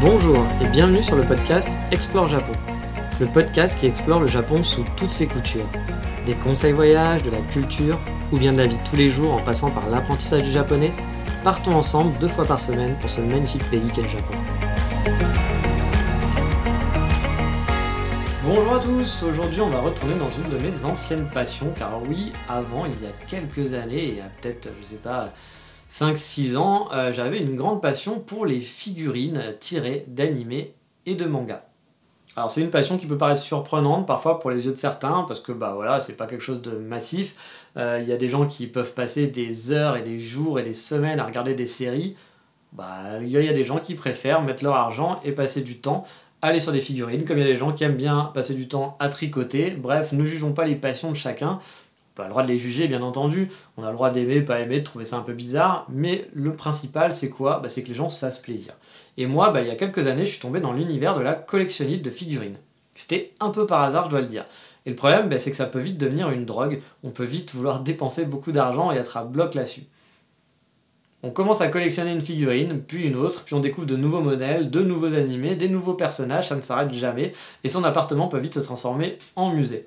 Bonjour et bienvenue sur le podcast Explore Japon. Le podcast qui explore le Japon sous toutes ses coutures. Des conseils voyages, de la culture ou bien de la vie de tous les jours en passant par l'apprentissage du japonais, partons ensemble deux fois par semaine pour ce magnifique pays qu'est le Japon. Bonjour à tous, aujourd'hui on va retourner dans une de mes anciennes passions, car oui, avant, il y a quelques années, il y a peut-être, je sais pas, 5-6 ans, euh, j'avais une grande passion pour les figurines tirées d'animés et de mangas. Alors c'est une passion qui peut paraître surprenante parfois pour les yeux de certains, parce que bah voilà, c'est pas quelque chose de massif. Euh, Il y a des gens qui peuvent passer des heures et des jours et des semaines à regarder des séries. Bah il y a des gens qui préfèrent mettre leur argent et passer du temps aller sur des figurines, comme il y a des gens qui aiment bien passer du temps à tricoter. Bref, ne jugeons pas les passions de chacun. A le droit de les juger, bien entendu. On a le droit d'aimer, pas aimer, de trouver ça un peu bizarre. Mais le principal, c'est quoi? Bah, C'est que les gens se fassent plaisir. Et moi, bah, il y a quelques années, je suis tombé dans l'univers de la collectionnite de figurines. C'était un peu par hasard, je dois le dire. Et le problème, bah, c'est que ça peut vite devenir une drogue. On peut vite vouloir dépenser beaucoup d'argent et être à bloc là-dessus. On commence à collectionner une figurine, puis une autre, puis on découvre de nouveaux modèles, de nouveaux animés, des nouveaux personnages, ça ne s'arrête jamais, et son appartement peut vite se transformer en musée.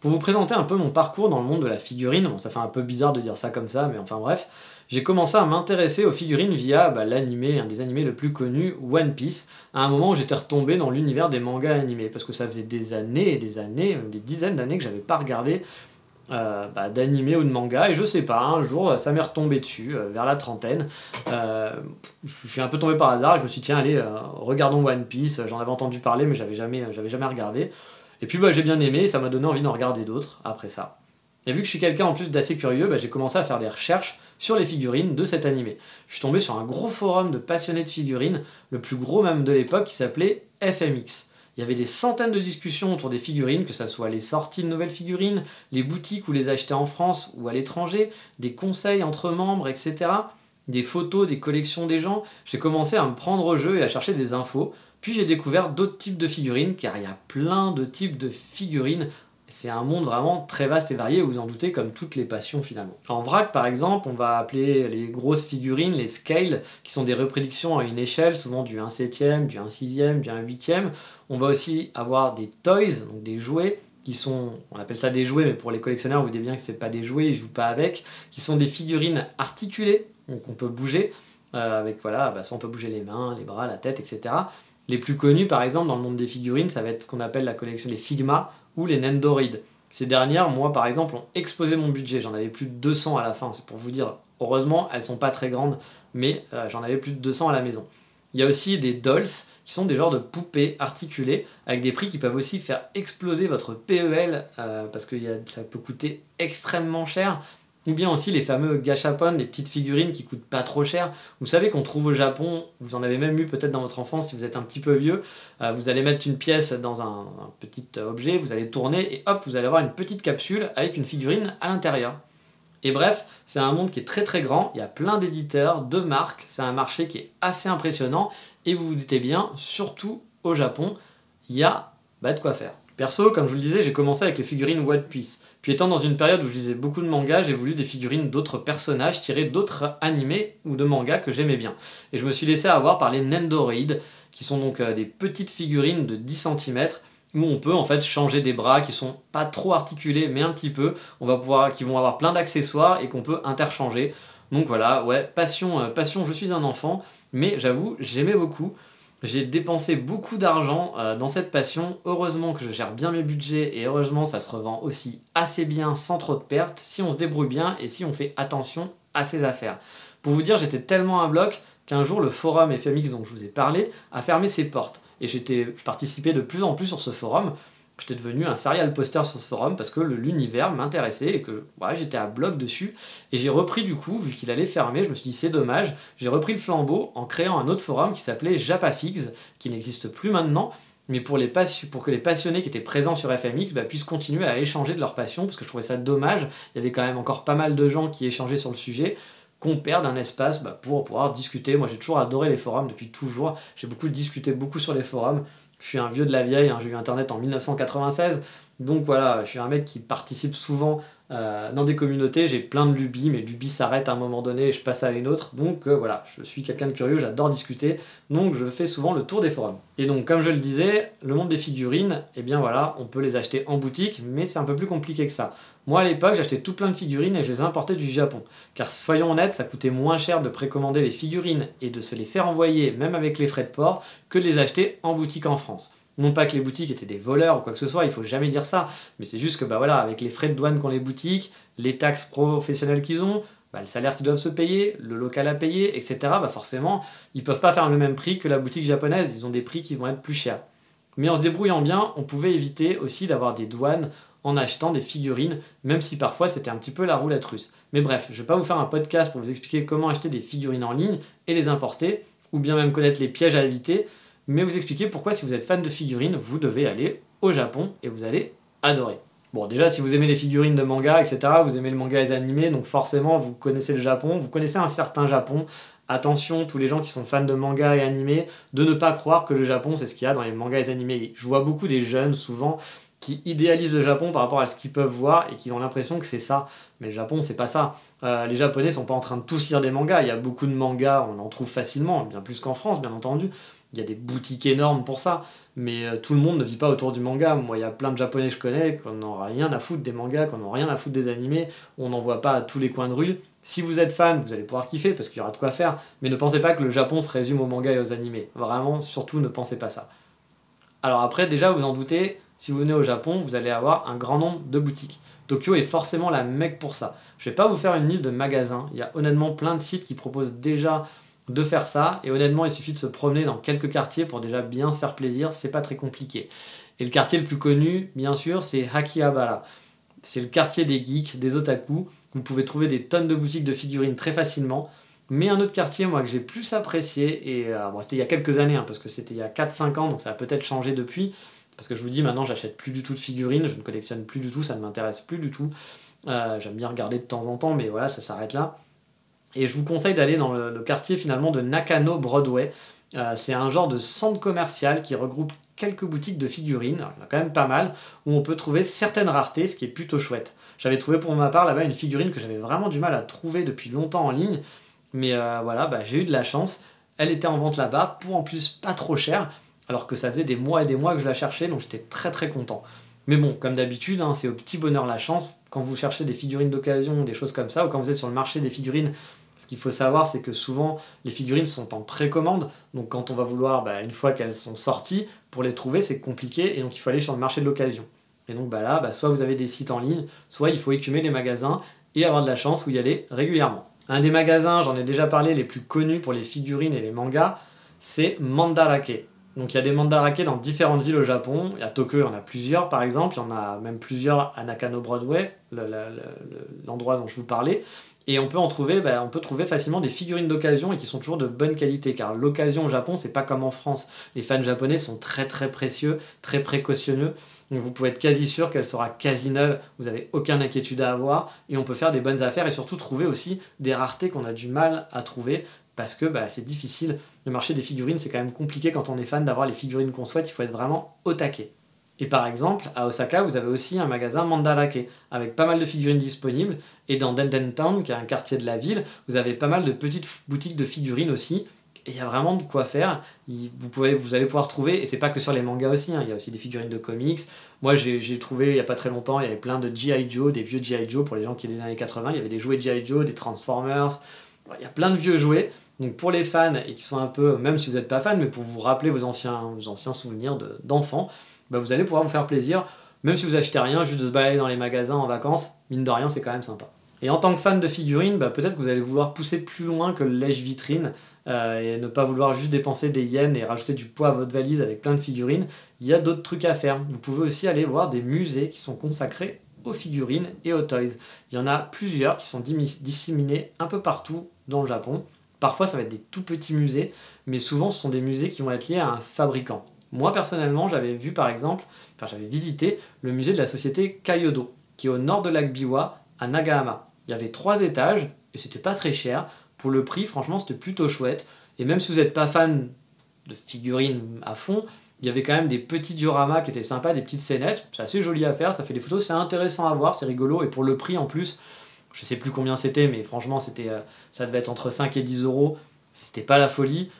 Pour vous présenter un peu mon parcours dans le monde de la figurine, bon ça fait un peu bizarre de dire ça comme ça, mais enfin bref, j'ai commencé à m'intéresser aux figurines via bah, l'animé, un des animés le plus connus, One Piece, à un moment où j'étais retombé dans l'univers des mangas animés, parce que ça faisait des années et des années, des dizaines d'années que j'avais pas regardé euh, bah, d'animé ou de manga et je sais pas un jour ça m'est retombé dessus euh, vers la trentaine euh, je suis un peu tombé par hasard je me suis dit tiens allez regardons One Piece j'en avais entendu parler mais j'avais jamais j'avais jamais regardé et puis bah, j'ai bien aimé ça m'a donné envie d'en regarder d'autres après ça et vu que je suis quelqu'un en plus d'assez curieux bah, j'ai commencé à faire des recherches sur les figurines de cet animé je suis tombé sur un gros forum de passionnés de figurines le plus gros même de l'époque qui s'appelait FMX il y avait des centaines de discussions autour des figurines, que ce soit les sorties de nouvelles figurines, les boutiques où les acheter en France ou à l'étranger, des conseils entre membres, etc. Des photos, des collections des gens. J'ai commencé à me prendre au jeu et à chercher des infos. Puis j'ai découvert d'autres types de figurines, car il y a plein de types de figurines c'est un monde vraiment très vaste et varié, vous en doutez, comme toutes les passions finalement. En vrac, par exemple, on va appeler les grosses figurines les scales, qui sont des reproductions à une échelle, souvent du 1 septième, du 1 sixième, du 1 huitième. On va aussi avoir des toys, donc des jouets, qui sont, on appelle ça des jouets, mais pour les collectionneurs, vous voyez bien que c'est pas des jouets, ils jouent pas avec, qui sont des figurines articulées, donc on peut bouger, euh, avec voilà, bah, soit on peut bouger les mains, les bras, la tête, etc. Les plus connus, par exemple, dans le monde des figurines, ça va être ce qu'on appelle la collection des Figma, ou les Nendoroid. Ces dernières, moi par exemple, ont explosé mon budget. J'en avais plus de 200 à la fin, c'est pour vous dire. Heureusement, elles sont pas très grandes, mais euh, j'en avais plus de 200 à la maison. Il y a aussi des dolls, qui sont des genres de poupées articulées, avec des prix qui peuvent aussi faire exploser votre PEL, euh, parce que ça peut coûter extrêmement cher. Ou bien aussi les fameux gachapon, les petites figurines qui coûtent pas trop cher. Vous savez qu'on trouve au Japon, vous en avez même eu peut-être dans votre enfance si vous êtes un petit peu vieux. Euh, vous allez mettre une pièce dans un, petit objet, vous allez tourner et hop, vous allez avoir une petite capsule avec une figurine à l'intérieur. Et bref, c'est un monde qui est très très grand, il y a plein d'éditeurs, de marques, c'est un marché qui est assez impressionnant et vous vous doutez bien, surtout au Japon, il y a bah, de quoi faire. Perso, comme je vous le disais, j'ai commencé avec les figurines One Piece. Puis étant dans une période où je lisais beaucoup de mangas, j'ai voulu des figurines d'autres personnages tirés d'autres animés ou de mangas que j'aimais bien. Et je me suis laissé avoir par les Nendoroid, qui sont donc euh, des petites figurines de 10 cm où on peut en fait changer des bras qui sont pas trop articulés mais un petit peu, on va pouvoir qui vont avoir plein d'accessoires et qu'on peut interchanger. Donc voilà, ouais, passion euh, passion, je suis un enfant, mais j'avoue, j'aimais beaucoup. J'ai dépensé beaucoup d'argent euh, dans cette passion. Heureusement que je gère bien mes budgets et heureusement ça se revend aussi assez bien sans trop de pertes si on se débrouille bien et si on fait attention à ses affaires. Pour vous dire, j'étais tellement un bloc qu'un jour le forum FMX dont je vous ai parlé a fermé ses portes. Et je participais de plus en plus sur ce forum. J'étais devenu un serial poster sur ce forum parce que l'univers m'intéressait et que j'étais à bloc dessus. Et j'ai repris du coup, vu qu'il allait fermer, je me suis dit c'est dommage, j'ai repris le flambeau en créant un autre forum qui s'appelait Japafix, qui n'existe plus maintenant, mais pour, les pour que les passionnés qui étaient présents sur FMX bah, puissent continuer à échanger de leur passion, parce que je trouvais ça dommage, il y avait quand même encore pas mal de gens qui échangeaient sur le sujet, qu'on perde un espace bah, pour pouvoir discuter. Moi j'ai toujours adoré les forums depuis toujours, j'ai beaucoup discuté beaucoup sur les forums, je suis un vieux de la vieille, hein, j'ai eu Internet en 1996, donc voilà, je suis un mec qui participe souvent euh, dans des communautés, j'ai plein de lubies, mais lubies s'arrêtent à un moment donné et je passe à une autre. Donc euh, voilà, je suis quelqu'un de curieux, j'adore discuter, donc je fais souvent le tour des forums. Et donc comme je le disais, le monde des figurines, eh bien voilà, on peut les acheter en boutique, mais c'est un peu plus compliqué que ça. Moi à l'époque, j'achetais tout plein de figurines et je les importais du Japon. Car soyons honnêtes, ça coûtait moins cher de précommander les figurines et de se les faire envoyer, même avec les frais de port, que de les acheter en boutique en France. Non pas que les boutiques étaient des voleurs ou quoi que ce soit, il faut jamais dire ça, mais c'est juste que bah voilà, avec les frais de douane qu'ont les boutiques, les taxes professionnelles qu'ils ont, bah, le salaire qu'ils doivent se payer, le local à payer, etc., bah forcément, ils peuvent pas faire le même prix que la boutique japonaise, ils ont des prix qui vont être plus chers. Mais en se débrouillant bien, on pouvait éviter aussi d'avoir des douanes en achetant des figurines, même si parfois c'était un petit peu la roulette russe. Mais bref, je vais pas vous faire un podcast pour vous expliquer comment acheter des figurines en ligne et les importer, ou bien même connaître les pièges à éviter, mais vous expliquer pourquoi si vous êtes fan de figurines, vous devez aller au Japon et vous allez adorer. Bon, déjà, si vous aimez les figurines de manga, etc., vous aimez le manga et les animés, donc forcément, vous connaissez le Japon, vous connaissez un certain Japon. Attention, tous les gens qui sont fans de manga et animés, de ne pas croire que le Japon, c'est ce qu'il y a dans les mangas et les animés. Je vois beaucoup des jeunes, souvent, qui idéalisent le Japon par rapport à ce qu'ils peuvent voir et qui ont l'impression que c'est ça. Mais le Japon, c'est pas ça. Euh, les Japonais sont pas en train de tous lire des mangas. Il y a beaucoup de mangas, on en trouve facilement, bien plus qu'en France, bien entendu il y a des boutiques énormes pour ça, mais euh, tout le monde ne vit pas autour du manga. Moi, il y a plein de japonais que je connais qui n'ont rien à foutre des mangas, qui n'ont rien à foutre des animés, on n'en voit pas à tous les coins de rue. Si vous êtes fan, vous allez pouvoir kiffer parce qu'il y aura de quoi faire, mais ne pensez pas que le Japon se résume aux mangas et aux animés. Vraiment, surtout, ne pensez pas ça. Alors après, déjà, vous en doutez, si vous venez au Japon, vous allez avoir un grand nombre de boutiques. Tokyo est forcément la mecque pour ça. Je vais pas vous faire une liste de magasins, il y a honnêtement plein de sites qui proposent déjà de faire ça. Et honnêtement, il suffit de se promener dans quelques quartiers pour déjà bien se faire plaisir. C'est pas très compliqué. Et le quartier le plus connu, bien sûr, c'est Hakihabara. C'est le quartier des geeks, des otaku. Vous pouvez trouver des tonnes de boutiques de figurines très facilement. Mais un autre quartier, moi, que j'ai plus apprécié, et euh, c'était il y a quelques années, hein, parce que c'était il y a 4-5 ans, donc ça a peut-être changé depuis. Parce que je vous dis, maintenant, j'achète plus du tout de figurines, je ne collectionne plus du tout, ça ne m'intéresse plus du tout. Euh, j'aime bien regarder de temps en temps, mais voilà, ça s'arrête là. Et je vous conseille d'aller dans le, quartier finalement de Nakano Broadway. Euh, c'est un genre de centre commercial qui regroupe quelques boutiques de figurines, il y en a quand même pas mal, où on peut trouver certaines raretés, ce qui est plutôt chouette. J'avais trouvé pour ma part là-bas une figurine que j'avais vraiment du mal à trouver depuis longtemps en ligne, mais euh, voilà, bah, j'ai eu de la chance. Elle était en vente là-bas, pour en plus pas trop cher, alors que ça faisait des mois et des mois que je la cherchais, donc j'étais très très content. Mais bon, comme d'habitude, hein, c'est au petit bonheur la chance. Quand vous cherchez des figurines d'occasion, des choses comme ça, ou quand vous êtes sur le marché des figurines, ce qu'il faut savoir, c'est que souvent, les figurines sont en précommande. Donc, quand on va vouloir, bah, une fois qu'elles sont sorties, pour les trouver, c'est compliqué. Et donc, il faut aller sur le marché de l'occasion. Et donc, bah, là, bah, soit vous avez des sites en ligne, soit il faut écumer les magasins et avoir de la chance où y aller régulièrement. Un des magasins, j'en ai déjà parlé, les plus connus pour les figurines et les mangas, c'est Mandarake. Donc il y a des mandarake dans différentes villes au Japon. À Tokyo, il y en a plusieurs par exemple. Il y en a même plusieurs à Nakano Broadway, l'endroit dont je vous parlais. Et on peut en trouver, bah, on peut trouver facilement des figurines d'occasion et qui sont toujours de bonne qualité, car l'occasion au Japon, c'est pas comme en France. Les fans japonais sont très très précieux, très précautionneux. Donc vous pouvez être quasi sûr qu'elle sera quasi neuve, vous n'avez aucune inquiétude à avoir, et on peut faire des bonnes affaires et surtout trouver aussi des raretés qu'on a du mal à trouver parce que bah, c'est difficile. Le marché des figurines, c'est quand même compliqué quand on est fan d'avoir les figurines qu'on souhaite, il faut être vraiment au taquet. Et par exemple, à Osaka, vous avez aussi un magasin Mandarake, avec pas mal de figurines disponibles. Et dans Denden Town, qui est un quartier de la ville, vous avez pas mal de petites boutiques de figurines aussi. Et il y a vraiment de quoi faire. Vous, pouvez, vous allez pouvoir trouver, et c'est pas que sur les mangas aussi, hein, il y a aussi des figurines de comics. Moi, j'ai trouvé il y a pas très longtemps, il y avait plein de G.I. Joe, des vieux G.I. Joe pour les gens qui étaient des années 80. Il y avait des jouets G.I. Joe, des Transformers. Il y a plein de vieux jouets. Donc pour les fans, et qui sont un peu, même si vous n'êtes pas fan, mais pour vous rappeler vos anciens, vos anciens souvenirs d'enfants, bah, vous allez pouvoir vous faire plaisir, même si vous achetez rien, juste de se balader dans les magasins en vacances, mine de rien, c'est quand même sympa. Et en tant que fan de figurines, bah, peut-être que vous allez vouloir pousser plus loin que le lèche-vitrine euh, et ne pas vouloir juste dépenser des yens et rajouter du poids à votre valise avec plein de figurines. Il y a d'autres trucs à faire. Vous pouvez aussi aller voir des musées qui sont consacrés aux figurines et aux toys. Il y en a plusieurs qui sont disséminés un peu partout dans le Japon. Parfois, ça va être des tout petits musées, mais souvent, ce sont des musées qui vont être liés à un fabricant. Moi, personnellement, j'avais vu par exemple, enfin, j'avais visité le musée de la société Kyodo, qui est au nord de lac Biwa, à Nagahama. Il y avait trois étages, et c'était pas très cher. Pour le prix, franchement, c'était plutôt chouette. Et même si vous n'êtes pas fan de figurines à fond, il y avait quand même des petits dioramas qui étaient sympas, des petites scénettes. C'est assez joli à faire, ça fait des photos, c'est intéressant à voir, c'est rigolo. Et pour le prix en plus, je sais plus combien c'était, mais franchement, c'était, euh, ça devait être entre 5 et 10 euros. C'était pas la folie.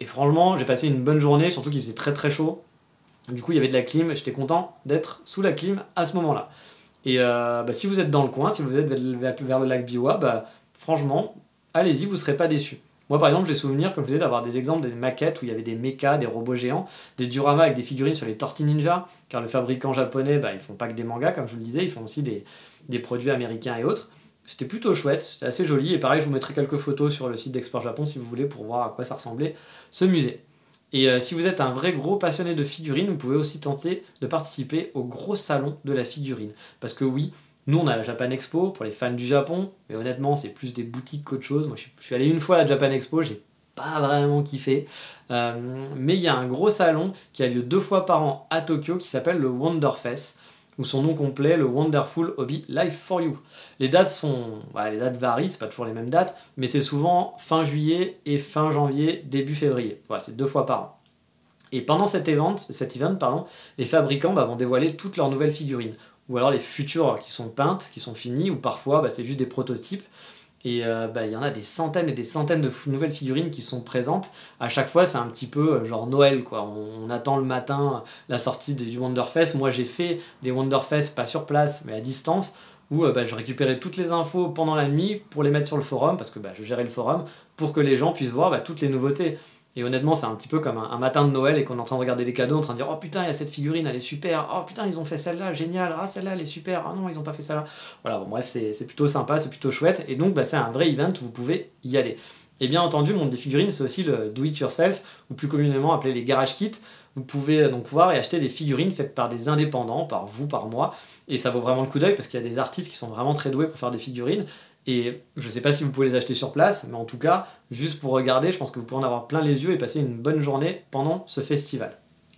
Et franchement, j'ai passé une bonne journée, surtout qu'il faisait très très chaud. Du coup, il y avait de la clim, j'étais content d'être sous la clim à ce moment-là. Et euh, bah, si vous êtes dans le coin, si vous êtes vers le lac Biwa, bah, franchement, allez-y, vous ne serez pas déçus. Moi, par exemple, j'ai souvenir, comme je disais, d'avoir des exemples des maquettes où il y avait des mechas, des robots géants, des dioramas avec des figurines sur les Torti Ninja, car le fabricant japonais, bah, ils font pas que des mangas, comme je vous le disais, ils font aussi des produits américains et autres. C'était plutôt chouette, c'était assez joli, et pareil, je vous mettrai quelques photos sur le site d'Export Japon si vous voulez pour voir à quoi ça ressemblait ce musée. Et euh, si vous êtes un vrai gros passionné de figurines, vous pouvez aussi tenter de participer au gros salon de la figurine. Parce que oui, nous, on a la Japan Expo pour les fans du Japon, mais honnêtement, c'est plus des boutiques qu'autre chose. Moi, je suis allé une fois à la Japan Expo, j'ai pas vraiment kiffé. Euh, mais il y a un gros salon qui a lieu deux fois par an à Tokyo qui s'appelle le Wonderfest, ou son nom complet, le Wonderful Hobby Life for You. Les dates sont, les dates varient, c'est pas toujours les mêmes dates, mais c'est souvent fin juillet et fin janvier, début février. Voilà, c'est deux fois par an. Et pendant cet event, cet les fabricants bah, vont dévoiler toutes leurs nouvelles figurines ou alors les futures qui sont peintes, qui sont finies, ou parfois bah, c'est juste des prototypes. Et euh, bah, il y en a des centaines et des centaines de nouvelles figurines qui sont présentes. À chaque fois, c'est un petit peu euh, genre Noël. quoi. On, attend le matin la sortie du Wonderfest. Moi, j'ai fait des Wonderfest, pas sur place, mais à distance, où euh, bah, je récupérais toutes les infos pendant la nuit pour les mettre sur le forum, parce que je gérais le forum, pour que les gens puissent voir toutes les nouveautés. Et honnêtement, c'est un petit peu comme un, matin de Noël et qu'on est en train de regarder des cadeaux, en train de dire Oh putain, il y a cette figurine, elle est super. Oh putain, ils ont fait celle-là, génial. Ah, celle-là, elle est super. Ah non, ils ont pas fait celle-là. Voilà, bon, bref, c'est plutôt sympa, c'est plutôt chouette. Et donc, bah, c'est un vrai event, vous pouvez y aller. Et bien entendu, le monde des figurines, c'est aussi le do it yourself, ou plus communément appelé les garage kits. Vous pouvez donc voir et acheter des figurines faites par des indépendants, par vous, par moi. Et ça vaut vraiment le coup d'œil parce qu'il y a des artistes qui sont vraiment très doués pour faire des figurines. Et je ne sais pas si vous pouvez les acheter sur place, mais en tout cas, juste pour regarder, je pense que vous pourrez en avoir plein les yeux et passer une bonne journée pendant ce festival.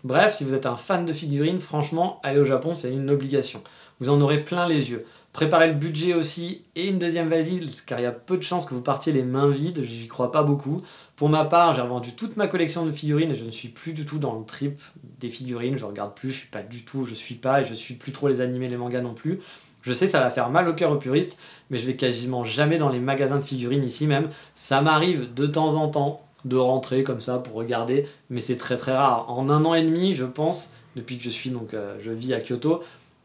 Bref, si vous êtes un fan de figurines, franchement, aller au Japon, c'est une obligation. Vous en aurez plein les yeux. Préparez le budget aussi et une deuxième valise, car il y a peu de chances que vous partiez les mains vides, j'y crois pas beaucoup. Pour ma part, j'ai revendu toute ma collection de figurines et je ne suis plus du tout dans le trip des figurines, je regarde plus, je suis pas du tout, je suis pas et je suis plus trop les animés, les mangas non plus. Je sais, ça va faire mal au cœur aux puristes, mais je vais quasiment jamais dans les magasins de figurines ici même. Ça m'arrive de temps en temps de rentrer comme ça pour regarder, mais c'est très très rare. En un an et demi, je pense, depuis que je suis donc euh, je vis à Kyoto,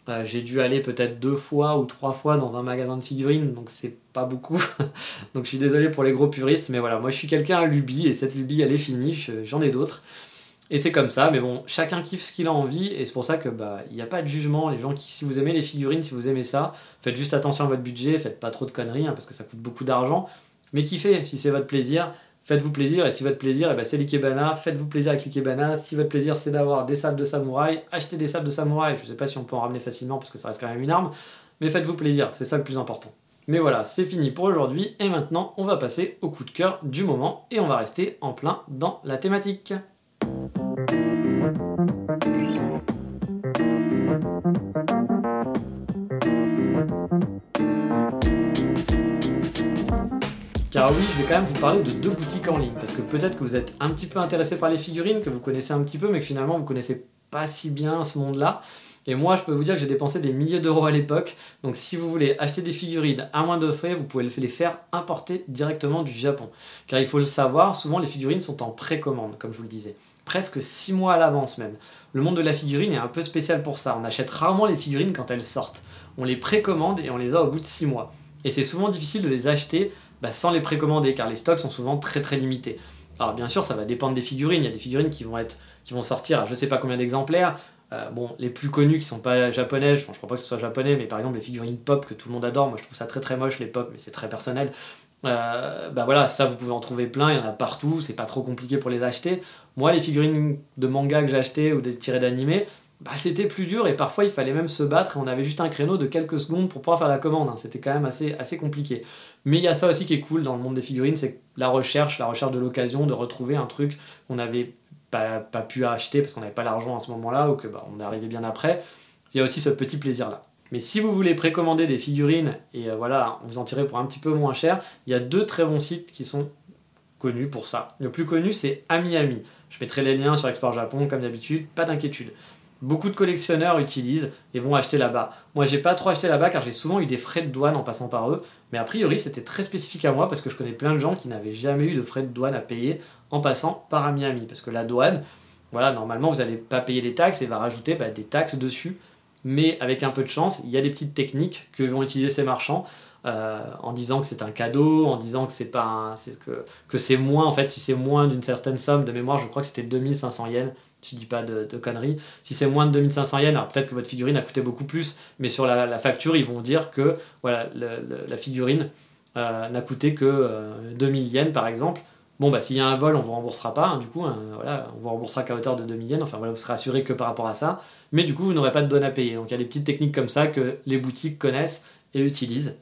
euh, j'ai dû aller peut-être deux fois ou trois fois dans un magasin de figurines, donc c'est pas beaucoup. donc je suis désolé pour les gros puristes, mais voilà, moi je suis quelqu'un à lubie et cette lubie elle est finie, j'en ai d'autres. Et c'est comme ça, mais bon, chacun kiffe ce qu'il a envie, et c'est pour ça que bah il n'y a pas de jugement. Les gens qui, si vous aimez les figurines, si vous aimez ça, faites juste attention à votre budget, faites pas trop de conneries, hein, parce que ça coûte beaucoup d'argent. Mais kiffez, si c'est votre plaisir, faites-vous plaisir, et si votre plaisir, eh ben, c'est l'ikebana, faites-vous plaisir avec l'ikebana. Si votre plaisir c'est d'avoir des sables de samouraï, achetez des sables de samouraï. Je sais pas si on peut en ramener facilement, parce que ça reste quand même une arme, mais faites-vous plaisir, c'est ça le plus important. Mais voilà, c'est fini pour aujourd'hui, et maintenant on va passer au coup de cœur du moment, et on va rester en plein dans la thématique. Car oui, je vais quand même vous parler de deux boutiques en ligne, parce que peut-être que vous êtes un petit peu intéressé par les figurines, que vous connaissez un petit peu, mais que finalement vous connaissez pas si bien ce monde-là. Et moi, je peux vous dire que j'ai dépensé des milliers d'euros à l'époque. Donc, si vous voulez acheter des figurines à moins de frais, vous pouvez les faire importer directement du Japon. Car il faut le savoir, souvent les figurines sont en précommande, comme je vous le disais presque 6 mois à l'avance même. Le monde de la figurine est un peu spécial pour ça. On achète rarement les figurines quand elles sortent. On les précommande et on les a au bout de 6 mois. Et c'est souvent difficile de les acheter bah, sans les précommander car les stocks sont souvent très très limités. Alors bien sûr, ça va dépendre des figurines. Il y a des figurines qui vont, être, qui vont sortir à je sais pas combien d'exemplaires. Euh, bon, les plus connus qui sont pas japonais, je, je crois pas que ce soit japonais, mais par exemple les figurines pop que tout le monde adore, moi je trouve ça très très moche les pop, mais c'est très personnel. Euh, bah voilà, ça vous pouvez en trouver plein, il y en a partout, c'est pas trop compliqué pour les acheter. Moi, les figurines de manga que j'ai achetées ou des tirés d'animé, bah, c'était plus dur et parfois il fallait même se battre et on avait juste un créneau de quelques secondes pour pouvoir faire la commande. Hein. C'était quand même assez, assez compliqué. Mais il y a ça aussi qui est cool dans le monde des figurines, c'est la recherche, la recherche de l'occasion de retrouver un truc qu'on n'avait pas, pas, pu acheter parce qu'on n'avait pas l'argent à ce moment-là ou que bah, on arrivé bien après. Il y a aussi ce petit plaisir-là. Mais si vous voulez précommander des figurines et euh, voilà, vous en tirez pour un petit peu moins cher, il y a deux très bons sites qui sont connus pour ça. Le plus connu, c'est AmiAmi. Je mettrai les liens sur Export Japon, comme d'habitude, pas d'inquiétude. Beaucoup de collectionneurs utilisent et vont acheter là-bas. Moi, j'ai pas trop acheté là-bas car j'ai souvent eu des frais de douane en passant par eux, mais a priori, c'était très spécifique à moi parce que je connais plein de gens qui n'avaient jamais eu de frais de douane à payer en passant par AmiAmi. Parce que la douane, voilà, normalement, vous n'allez pas payer les taxes et va rajouter bah, des taxes dessus mais avec un peu de chance, il y a des petites techniques que vont utiliser ces marchands euh, en disant que c'est un cadeau, en disant que c'est pas que c'est moins en fait si c'est moins d'une certaine somme de mémoire, je crois que c'était 2500 yens. Tu dis pas de, conneries. Si c'est moins de 2500 yens, alors peut-être que votre figurine a coûté beaucoup plus, mais sur la, facture, ils vont dire que voilà, la figurine euh, n'a coûté que 2000 euh, yens par exemple. Bon, bah, s'il y a un vol, on vous remboursera pas, hein, du coup, hein, voilà, on vous remboursera qu'à hauteur de 2 yens, enfin voilà, vous serez assuré que par rapport à ça, mais du coup, vous n'aurez pas de donne à payer. Donc il y a des petites techniques comme ça que les boutiques connaissent et utilisent.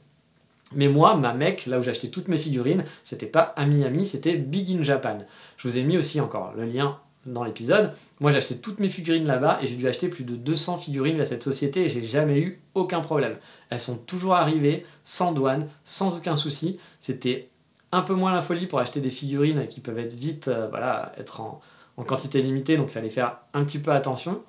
Mais moi, ma mec, là où j'ai acheté toutes mes figurines, c'était pas à Miami, c'était Big in Japan. Je vous ai mis aussi encore le lien dans l'épisode. Moi, j'ai acheté toutes mes figurines là-bas et j'ai dû acheter plus de 200 figurines à cette société et j'ai jamais eu aucun problème. Elles sont toujours arrivées sans douane, sans aucun souci. C'était un peu moins la folie pour acheter des figurines qui peuvent être vite, euh, voilà, être en, quantité limitée, donc il fallait faire un petit peu attention.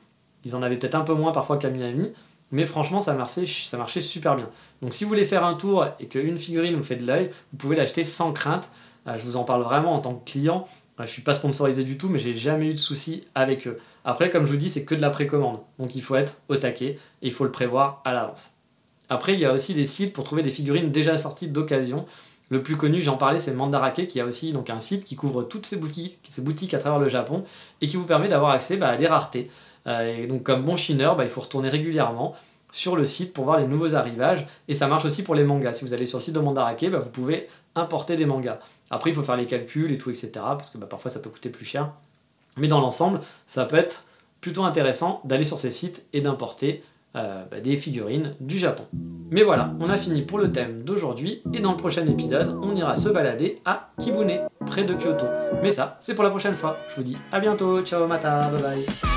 Ils en avaient peut-être un peu moins parfois qu'à Miami, mais franchement ça marchait, ça marchait super bien. Donc si vous voulez faire un tour et qu'une figurine vous fait de l'œil, vous pouvez l'acheter sans crainte. Euh, je vous en parle vraiment en tant que client. Je suis pas sponsorisé du tout, mais j'ai jamais eu de soucis avec eux. Après, comme je vous dis, c'est que de la précommande, donc il faut être au taquet et il faut le prévoir à l'avance. Après, il y a aussi des sites pour trouver des figurines déjà sorties d'occasion. Le plus connu, j'en parlais, c'est Mandarake, qui a aussi donc, un site qui couvre toutes ces boutiques, ces boutiques à travers le Japon et qui vous permet d'avoir accès bah, à des raretés. Euh, et donc, comme bon chineur, bah, il faut retourner régulièrement sur le site pour voir les nouveaux arrivages. Et ça marche aussi pour les mangas. Si vous allez sur le site de Mandarake, bah, vous pouvez importer des mangas. Après, il faut faire les calculs et tout, etc. Parce que parfois, ça peut coûter plus cher. Mais dans l'ensemble, ça peut être plutôt intéressant d'aller sur ces sites et d'importer euh, bah, des figurines du Japon. Mais voilà, on a fini pour le thème d'aujourd'hui et dans le prochain épisode, on ira se balader à Kibune, près de Kyoto. Mais ça, c'est pour la prochaine fois. Je vous dis à bientôt, ciao mata, bye bye.